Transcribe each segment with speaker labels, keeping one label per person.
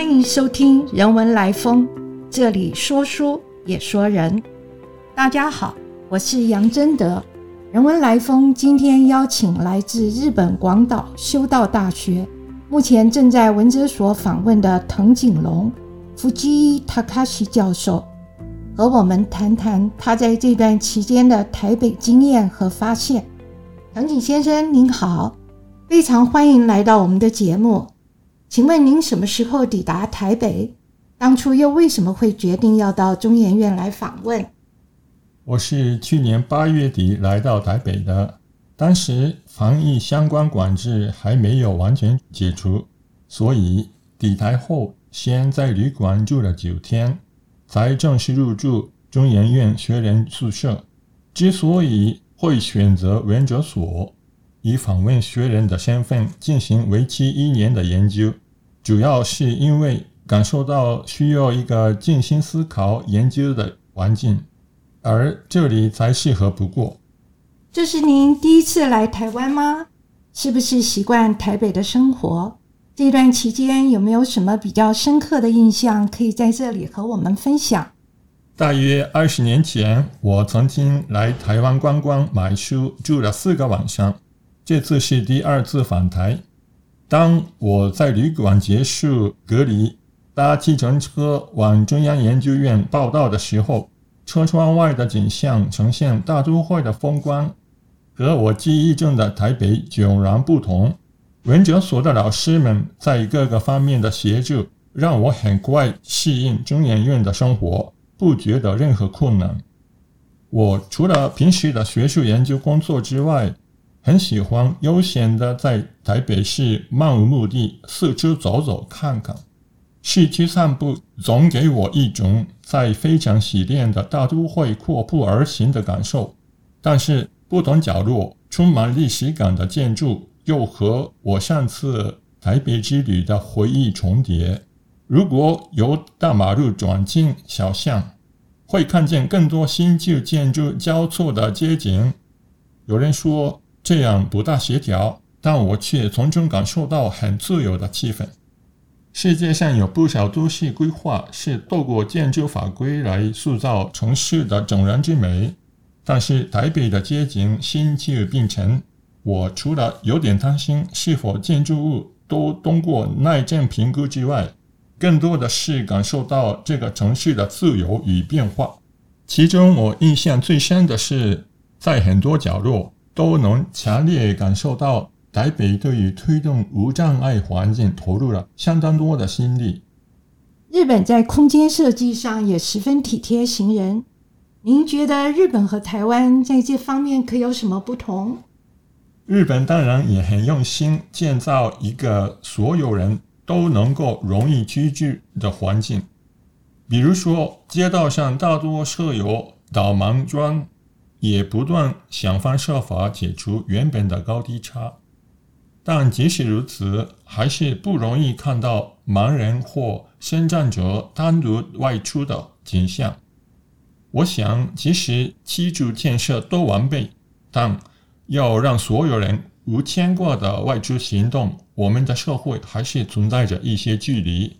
Speaker 1: 欢迎收听《人文来风》，这里说书也说人。大家好，我是杨真德。人文来风今天邀请来自日本广岛修道大学，目前正在文哲所访问的藤井龙福基塔卡西教授，和我们谈谈他在这段期间的台北经验和发现。藤井先生您好，非常欢迎来到我们的节目。请问您什么时候抵达台北？当初又为什么会决定要到中研院来访问？
Speaker 2: 我是去年八月底来到台北的，当时防疫相关管制还没有完全解除，所以抵台后先在旅馆住了九天，才正式入住中研院学人宿舍。之所以会选择文哲所，以访问学人的身份进行为期一年的研究，主要是因为感受到需要一个静心思考、研究的环境，而这里才适合不过。
Speaker 1: 这是您第一次来台湾吗？是不是习惯台北的生活？这段期间有没有什么比较深刻的印象可以在这里和我们分享？
Speaker 2: 大约二十年前，我曾经来台湾观光、买书，住了四个晚上。这次是第二次访台。当我在旅馆结束隔离，搭计程车往中央研究院报道的时候，车窗外的景象呈现大都会的风光，和我记忆中的台北迥然不同。文哲所的老师们在各个方面的协助，让我很快适应中研院的生活，不觉得任何困难。我除了平时的学术研究工作之外，很喜欢悠闲的在台北市漫无目的四处走走看看，市区散步总给我一种在非常洗练的大都会阔步而行的感受。但是不同角落充满历史感的建筑又和我上次台北之旅的回忆重叠。如果由大马路转进小巷，会看见更多新旧建筑交错的街景。有人说。这样不大协调，但我却从中感受到很自由的气氛。世界上有不少都市规划是透过建筑法规来塑造城市的整然之美，但是台北的街景新旧并存。我除了有点担心是否建筑物都通过耐震评估之外，更多的是感受到这个城市的自由与变化。其中我印象最深的是，在很多角落。都能强烈感受到台北对于推动无障碍环境投入了相当多的心力。
Speaker 1: 日本在空间设计上也十分体贴行人。您觉得日本和台湾在这方面可有什么不同？
Speaker 2: 日本当然也很用心建造一个所有人都能够容易居住的环境，比如说街道上大多设有导盲桩。也不断想方设法解除原本的高低差，但即使如此，还是不容易看到盲人或身障者单独外出的景象。我想，即使基础建设都完备，但要让所有人无牵挂的外出行动，我们的社会还是存在着一些距离。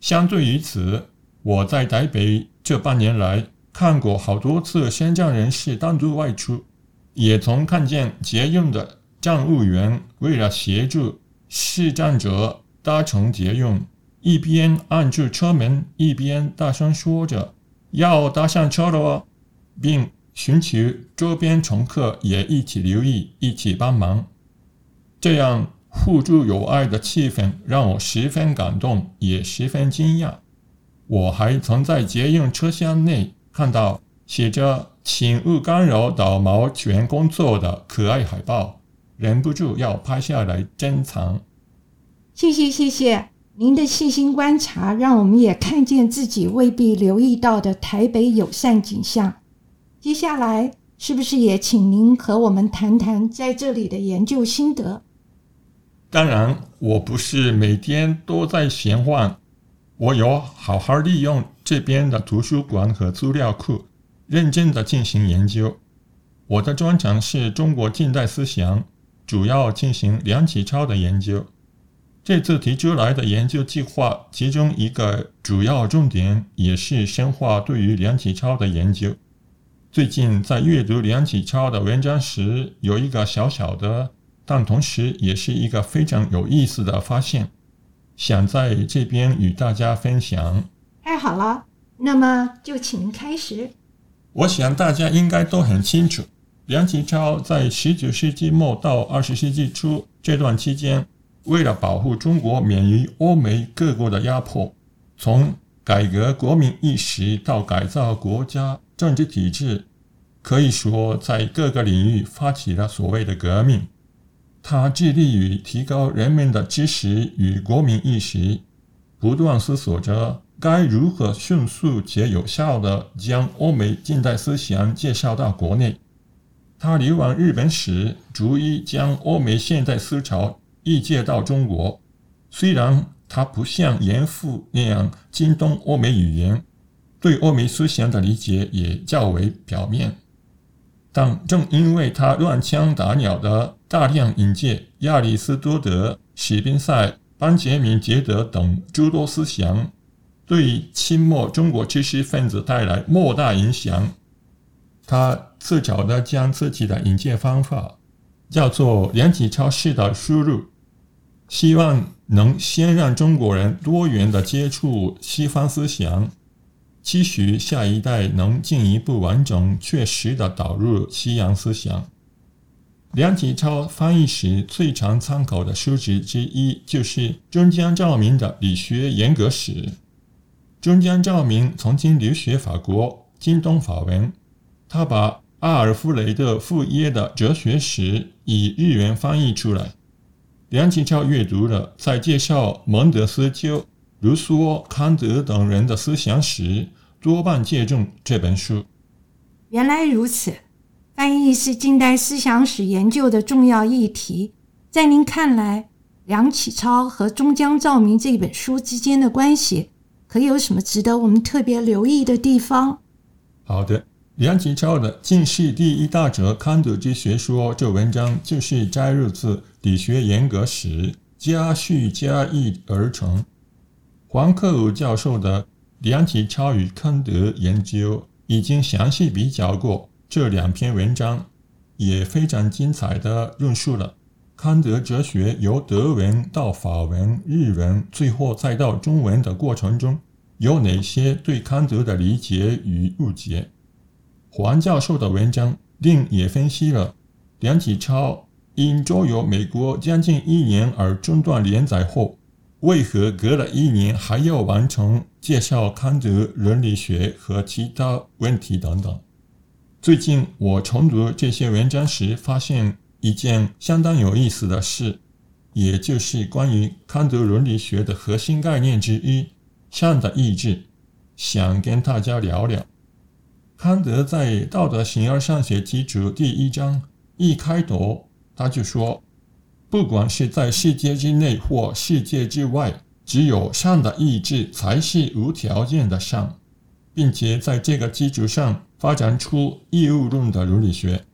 Speaker 2: 相对于此，我在台北这半年来。看过好多次身障人士单独外出，也曾看见捷运的站务员为了协助视障者搭乘捷运，一边按住车门，一边大声说着“要搭上车了”，并寻求周边乘客也一起留意，一起帮忙。这样互助友爱的气氛让我十分感动，也十分惊讶。我还曾在捷运车厢内。看到写着“请勿干扰导盲犬工作”的可爱海报，忍不住要拍下来珍藏。
Speaker 1: 谢谢谢谢您的细心观察，让我们也看见自己未必留意到的台北友善景象。接下来是不是也请您和我们谈谈在这里的研究心得？
Speaker 2: 当然，我不是每天都在闲晃。我有好好利用这边的图书馆和资料库，认真的进行研究。我的专长是中国近代思想，主要进行梁启超的研究。这次提出来的研究计划，其中一个主要重点也是深化对于梁启超的研究。最近在阅读梁启超的文章时，有一个小小的，但同时也是一个非常有意思的发现，想在这边与大家分享。
Speaker 1: 太好了，那么就请您开始。
Speaker 2: 我想大家应该都很清楚，梁启超在十九世纪末到二十世纪初这段期间。为了保护中国免于欧美各国的压迫，从改革国民意识到改造国家政治体制，可以说在各个领域发起了所谓的革命。他致力于提高人们的知识与国民意识，不断思索着该如何迅速且有效地将欧美近代思想介绍到国内。他流亡日本时，逐一将欧美现代思潮。译介到中国，虽然他不像严复那样精通欧美语言，对欧美思想的理解也较为表面，但正因为他乱枪打鸟的大量引介亚里士多德、史宾塞、班杰明·杰德等诸多思想，对清末中国知识分子带来莫大影响，他自找的将自己的引介方法叫做梁启超式的输入。希望能先让中国人多元的接触西方思想，期许下一代能进一步完整确实的导入西洋思想。梁启超翻译时最常参考的书籍之一就是中江照明的理学严格史。中江照明曾经留学法国，精通法文，他把阿尔弗雷德傅耶的哲学史以日文翻译出来。梁启超阅读了在介绍蒙德斯鸠、卢梭、康德等人的思想时，多半借重这本书。
Speaker 1: 原来如此，翻译是近代思想史研究的重要议题。在您看来，梁启超和《终将照明》这本书之间的关系，可有什么值得我们特别留意的地方？
Speaker 2: 好的。梁启超的《近世第一大哲康德之学说》这文章就是摘录自《理学严格史》，加序加译而成。黄克武教授的《梁启超与康德研究》已经详细比较过这两篇文章，也非常精彩地论述了康德哲学由德文到法文、日文，最后再到中文的过程中有哪些对康德的理解与误解。黄教授的文章另也分析了梁启超因周游美国将近一年而中断连载后，为何隔了一年还要完成介绍康德伦理学和其他问题等等。最近我重读这些文章时，发现一件相当有意思的事，也就是关于康德伦理学的核心概念之一——善的意志，想跟大家聊聊。康德在《道德形而上学基础》第一章一开头，他就说：“不管是在世界之内或世界之外，只有善的意志才是无条件的善，并且在这个基础上发展出义务论的伦理学。”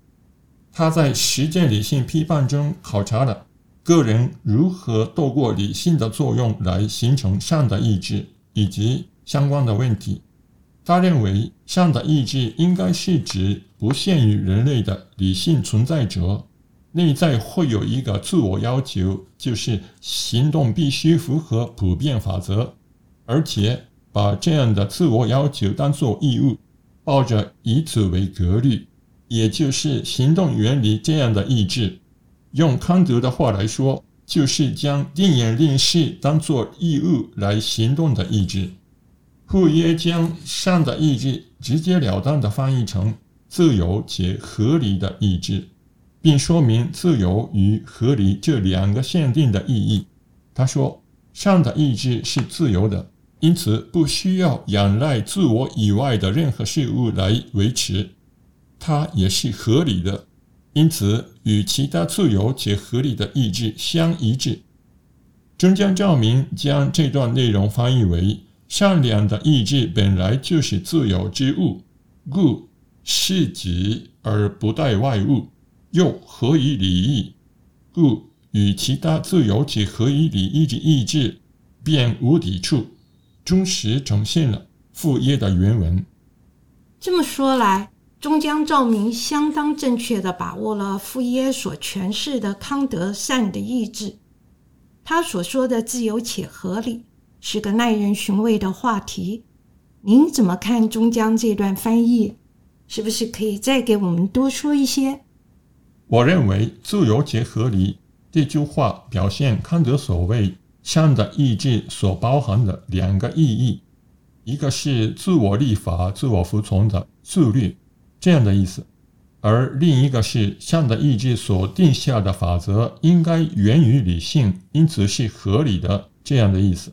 Speaker 2: 他在实践理性批判中考察了个人如何透过理性的作用来形成善的意志以及相关的问题。他认为，善的意志应该是指不限于人类的理性存在者，内在会有一个自我要求，就是行动必须符合普遍法则，而且把这样的自我要求当作义务，抱着以此为格律，也就是行动原理这样的意志。用康德的话来说，就是将定眼令事当作义务来行动的意志。傅耶将善的意志直截了当地翻译成自由且合理的意志，并说明自由与合理这两个限定的意义。他说：“善的意志是自由的，因此不需要仰赖自我以外的任何事物来维持；它也是合理的，因此与其他自由且合理的意志相一致。”中江照明将这段内容翻译为。善良的意志本来就是自由之物，故是己而不待外物；又何以礼义？故与其他自由且合于理意的意志便无抵触，忠实呈现了傅耶的原文。
Speaker 1: 这么说来，中江照明相当正确的把握了傅耶所诠释的康德善的意志。他所说的自由且合理，是个耐人寻味的话题。您怎么看中江这段翻译？是不是可以再给我们多说一些？
Speaker 2: 我认为“自由且合理”这句话表现康德所谓善的意志所包含的两个意义：一个是自我立法、自我服从的自律这样的意思，而另一个是善的意志所定下的法则应该源于理性，因此是合理的这样的意思。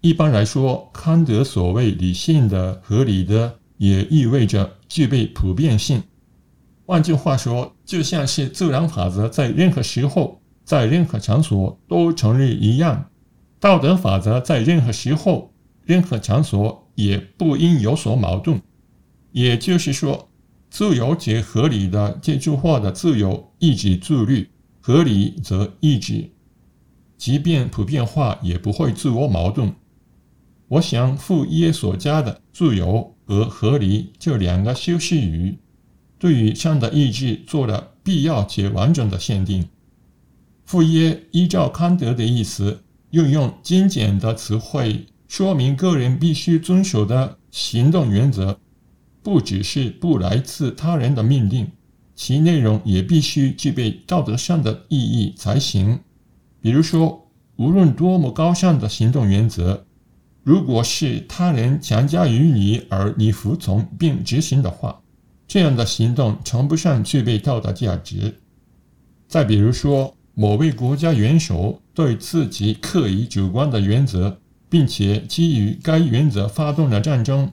Speaker 2: 一般来说，康德所谓理性的、合理的，也意味着具备普遍性。换句话说，就像是自然法则在任何时候、在任何场所都成立一样，道德法则在任何时候、任何场所也不应有所矛盾。也就是说，自由且合理的这句话的自由意指自律，合理则意指，即便普遍化也不会自我矛盾。我想，傅耶所加的自由和合理这两个修饰语。对于善的意志做了必要且完整的限定。傅耶依照康德的意思，运用精简的词汇，说明个人必须遵守的行动原则，不只是不来自他人的命令，其内容也必须具备道德上的意义才行。比如说，无论多么高尚的行动原则，如果是他人强加于你而你服从并执行的话，这样的行动称不上具备道德价值。再比如说，某位国家元首对自己刻意主观的原则，并且基于该原则发动了战争，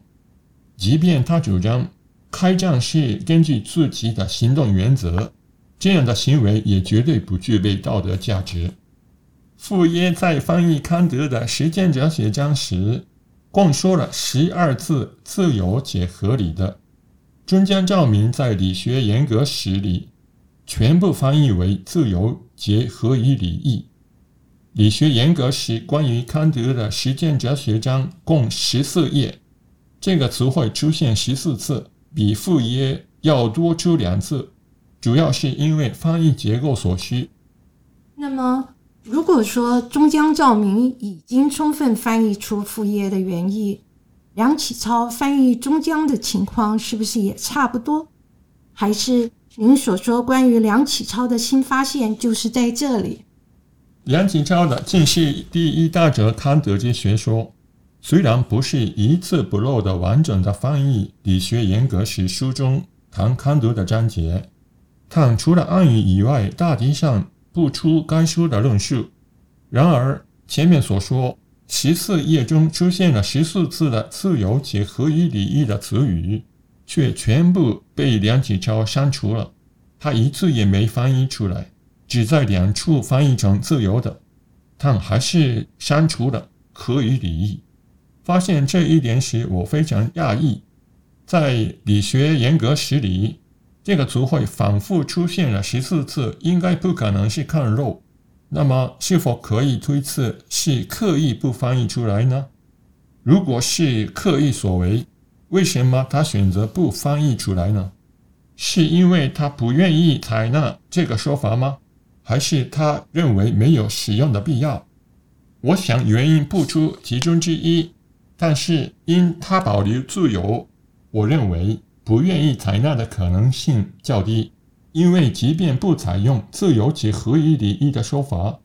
Speaker 2: 即便他主张开战是根据自己的行动原则，这样的行为也绝对不具备道德价值。傅耶在翻译康德的《实践哲学章》时，共说了十二字：自由且合理的。中江照明在理学严格史里全部翻译为“自由结合于理义”。理学严格史关于康德的实践哲学章共十四页，这个词汇出现十四次，比副页要多出两次，主要是因为翻译结构所需。
Speaker 1: 那么，如果说中江照明已经充分翻译出副页的原意，梁启超翻译中江的情况是不是也差不多？还是您所说关于梁启超的新发现就是在这里？
Speaker 2: 梁启超的近世第一大哲康德之学说，虽然不是一字不漏的完整的翻译《理学严格史》书中谈康德的章节，但除了暗语以外，大体上不出该书的论述。然而前面所说。十四页中出现了十四次的“自由且合于礼义”的词语，却全部被梁启超删除了。他一次也没翻译出来，只在两处翻译成“自由”的，但还是删除了“合于礼义”。发现这一点时，我非常讶异。在理学严格史里，这个词汇反复出现了十四次，应该不可能是看漏。那么，是否可以推测是刻意不翻译出来呢？如果是刻意所为，为什么他选择不翻译出来呢？是因为他不愿意采纳这个说法吗？还是他认为没有使用的必要？我想原因不出其中之一，但是因他保留自由，我认为不愿意采纳的可能性较低。因为即便不采用“自由且合于礼义”的说法，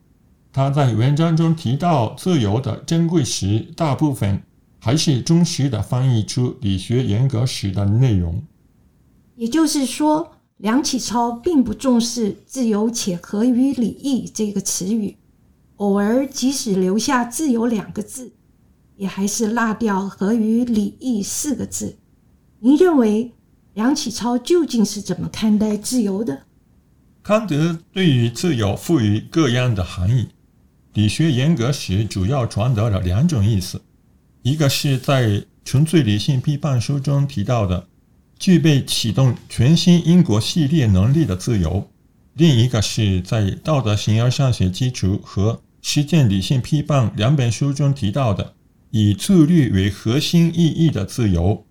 Speaker 2: 他在文章中提到自由的珍贵时，大部分还是忠实的翻译出理学严格史的内容。
Speaker 1: 也就是说，梁启超并不重视“自由且合于礼义”这个词语，偶尔即使留下“自由”两个字，也还是落掉“合于礼义”四个字。您认为？梁启超究竟是怎么看待自由的？
Speaker 2: 康德对于自由赋予各样的含义。理学严格史主要传达了两种意思：一个是在《纯粹理性批判》书中提到的，具备启动全新因果系列能力的自由；另一个是在《道德形而上学基础》和《实践理性批判》两本书中提到的以自律为核心意义的自由。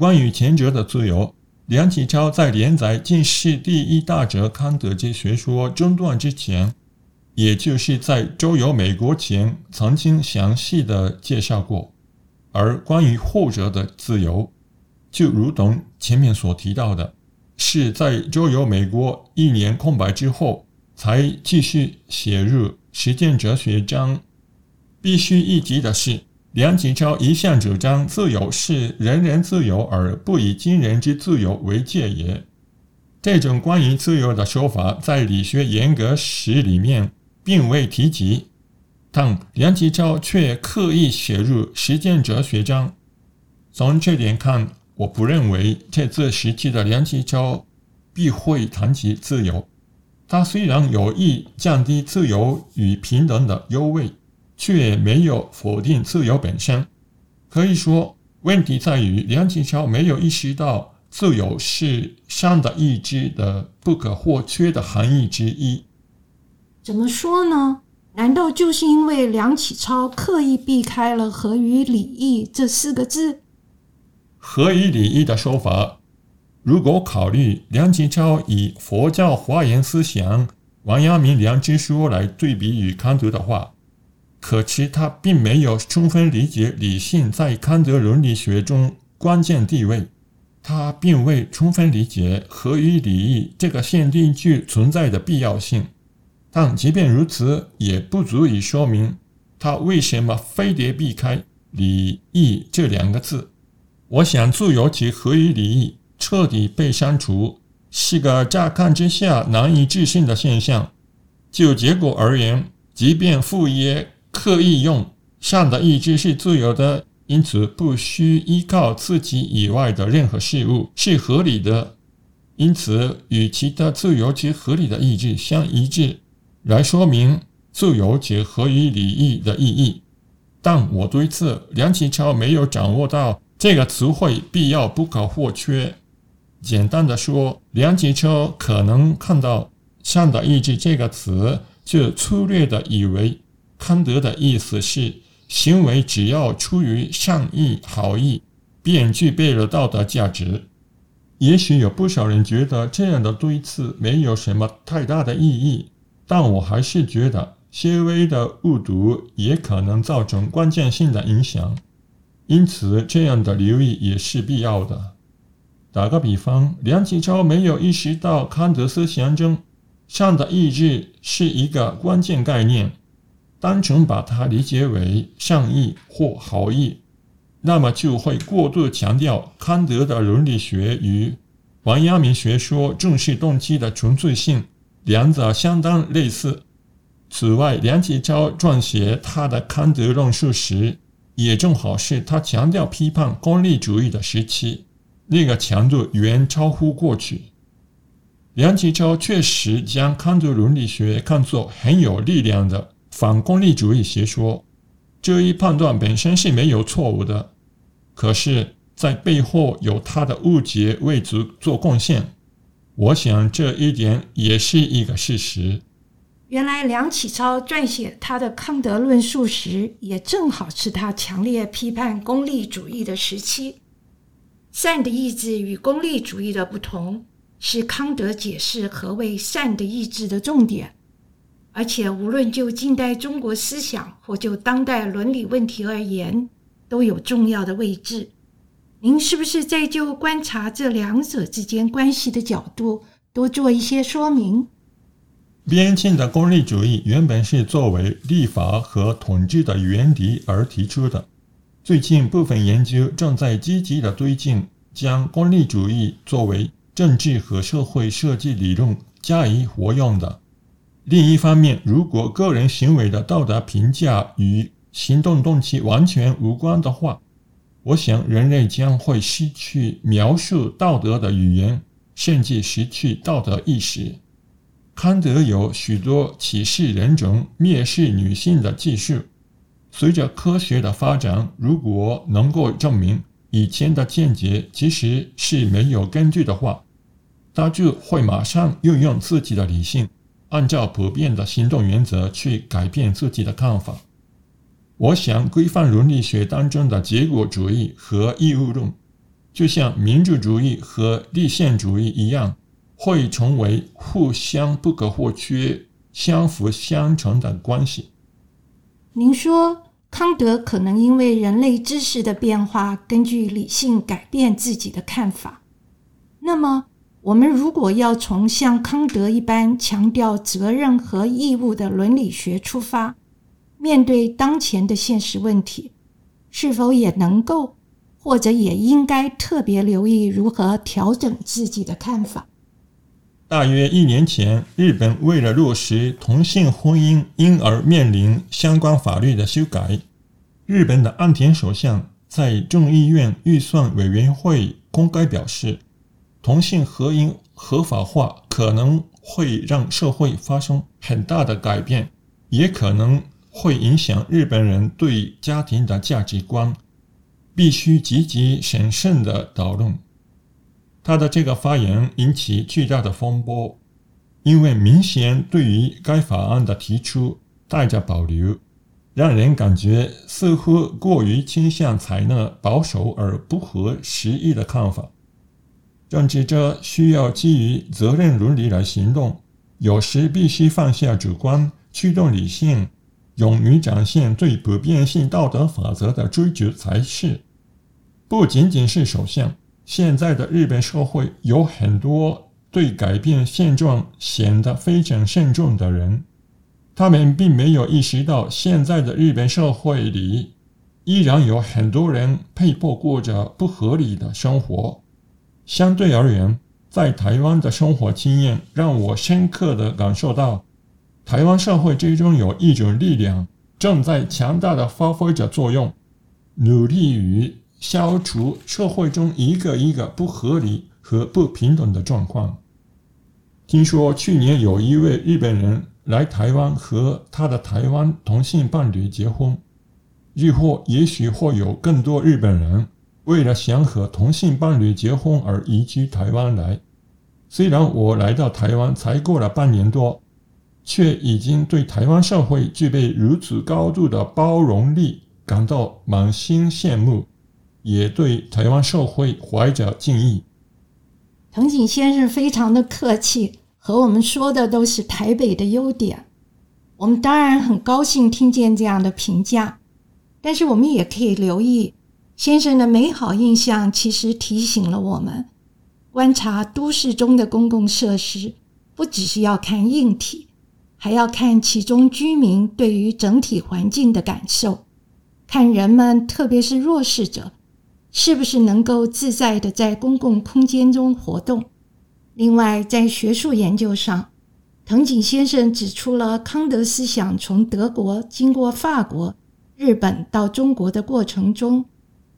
Speaker 2: 关于前者的自由，梁启超在连载《近世第一大哲康德之学说》中断之前，也就是在周游美国前，曾经详细的介绍过。而关于后者的自由，就如同前面所提到的。是在周游美国一年空白之后，才继续写入实践哲学章。必须一提的是，梁启超一向主张自由是人人自由，而不以今人之自由为戒也。这种关于自由的说法，在理学严格史里面并未提及，但梁启超却刻意写入实践哲学章。从这点看，我不认为这次时期的梁启超必会谈及自由。他虽然有意降低自由与平等的优位，却没有否定自由本身。可以说，问题在于梁启超没有意识到自由是上的意志的不可或缺的含义之一。
Speaker 1: 怎么说呢？难道就是因为梁启超刻意避开了“合于礼义”这四个字？
Speaker 2: 合于礼义的说法，如果考虑梁启超以佛教华严思想《王阳明良知说》来对比与康德的话，可其他并没有充分理解理性在康德伦理学中关键地位，他并未充分理解合于礼义这个限定句存在的必要性。但即便如此，也不足以说明他为什么非得避开“礼义”这两个字。我想，自由及合于礼义彻底被删除，是个乍看之下难以置信的现象。就结果而言，即便傅耶刻意用“善的意志是自由的，因此不需依靠自己以外的任何事物，是合理的，因此与其他自由及合理的意志相一致，来说明自由及合于礼义的意义。但我对此，梁启超没有掌握到。这个词汇必要不可或缺。简单的说，梁启超可能看到“善的意志”这个词，就粗略的以为康德的意思是行为只要出于善意、好意，便具备了道德价值。也许有不少人觉得这样的对次没有什么太大的意义，但我还是觉得些微的误读也可能造成关键性的影响。因此，这样的留意也是必要的。打个比方，梁启超没有意识到康德思想中“善的意志”是一个关键概念，单纯把它理解为善意或好意，那么就会过度强调康德的伦理学与王阳明学说重视动机的纯粹性，两者相当类似。此外，梁启超撰写他的康德论述时，也正好是他强调批判功利主义的时期，那个强度远超乎过去。梁启超确实将康德伦理学看作很有力量的反功利主义学说，这一判断本身是没有错误的。可是，在背后有他的误解为之做贡献，我想这一点也是一个事实。
Speaker 1: 原来梁启超撰写他的康德论述时，也正好是他强烈批判功利主义的时期。善的意志与功利主义的不同，是康德解释何为善的意志的重点。而且，无论就近代中国思想，或就当代伦理问题而言，都有重要的位置。您是不是在就观察这两者之间关系的角度，多做一些说明？
Speaker 2: 边境的功利主义原本是作为立法和统治的原理而提出的。最近部分研究正在积极的推进，将功利主义作为政治和社会设计理论加以活用的。另一方面，如果个人行为的道德评价与行动动机完全无关的话，我想人类将会失去描述道德的语言，甚至失去道德意识。康德有许多歧视人种、蔑视女性的技术。随着科学的发展，如果能够证明以前的见解其实是没有根据的话，他就会马上运用自己的理性，按照普遍的行动原则去改变自己的看法。我想，规范伦理学当中的结果主义和义务论，就像民主主义和立宪主义一样，会成为互相不可或缺、相辅相成的关系。
Speaker 1: 您说，康德可能因为人类知识的变化，根据理性改变自己的看法。那么，我们如果要从像康德一般强调责任和义务的伦理学出发，面对当前的现实问题，是否也能够，或者也应该特别留意如何调整自己的看法？
Speaker 2: 大约一年前，日本为了落实同性婚姻，因而面临相关法律的修改。日本的岸田首相在众议院预算委员会公开表示。同性合姻合法化可能会让社会发生很大的改变，也可能会影响日本人对家庭的价值观，必须积极审慎的讨论。他的这个发言引起巨大的风波，因为明显对于该法案的提出带着保留，让人感觉似乎过于倾向采纳保守而不合时宜的看法。政治者需要基于责任伦理来行动，有时必须放下主观，驱动理性，勇于展现对普遍性道德法则的追求才是。不仅仅是首相，现在的日本社会有很多对改变现状显得非常慎重的人，他们并没有意识到，现在的日本社会里依然有很多人被迫过着不合理的生活。相对而言，在台湾的生活经验让我深刻地感受到，台湾社会之中有一种力量正在强大的发挥着作用，努力于消除社会中一个一个不合理和不平等的状况。听说去年有一位日本人来台湾和他的台湾同性伴侣结婚，日后也许会有更多日本人。为了想和同性伴侣结婚而移居台湾来，虽然我来到台湾才过了半年多，却已经对台湾社会具备如此高度的包容力感到满心羡慕，也对台湾社会怀着敬意。
Speaker 1: 藤井先生非常的客气，和我们说的都是台北的优点，我们当然很高兴听见这样的评价，但是我们也可以留意。先生的美好印象其实提醒了我们，观察都市中的公共设施，不只是要看硬体，还要看其中居民对于整体环境的感受，看人们，特别是弱势者，是不是能够自在的在公共空间中活动。另外，在学术研究上，藤井先生指出了康德思想从德国经过法国、日本到中国的过程中。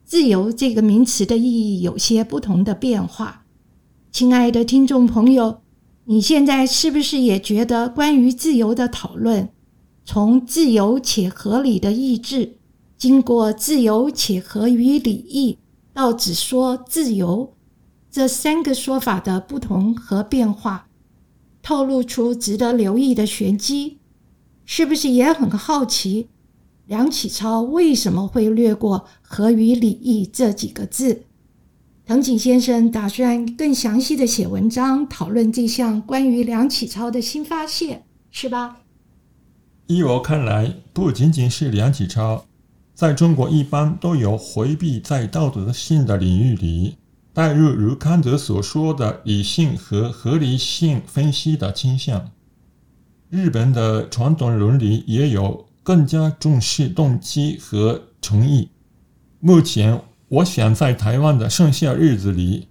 Speaker 1: 自由这个名词的意义有些不同的变化。亲爱的听众朋友，你现在是不是也觉得关于自由的讨论，从自由且合理的意志，经过自由且合于礼义，到只说自由这三个说法的不同和变化，透露出值得留意的玄机？是不是也很好奇？梁启超为什么会略过“合于礼义”这几个字？藤井先生打算更详细的写文章讨论这项关于梁启超的新发现，是吧？
Speaker 2: 依我看来，不仅仅是梁启超，在中国一般都有回避在道德性的领域里带入如康德所说的理性和合理性分析的倾向。日本的传统伦理也有。更加重视动机和诚意。目前，我想在台湾的剩下日子里，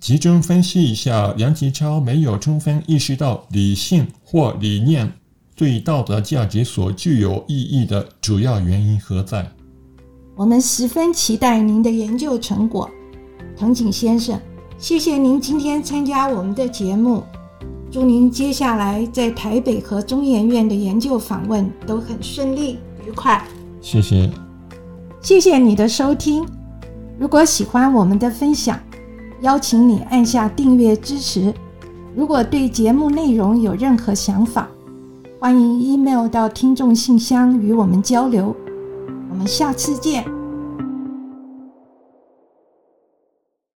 Speaker 2: 集中分析一下梁启超没有充分意识到理性或理念对道德价值所具有意义的主要原因何在。
Speaker 1: 我们十分期待您的研究成果，藤井先生。谢谢您今天参加我们的节目。祝您接下来在台北和中研院的研究访问都很顺利愉快。
Speaker 2: 谢谢，
Speaker 1: 谢谢你的收听。如果喜欢我们的分享，邀请你按下订阅支持，如果对节目内容有任何想法，欢迎 email 到听众信箱与我们交流。我们下次见。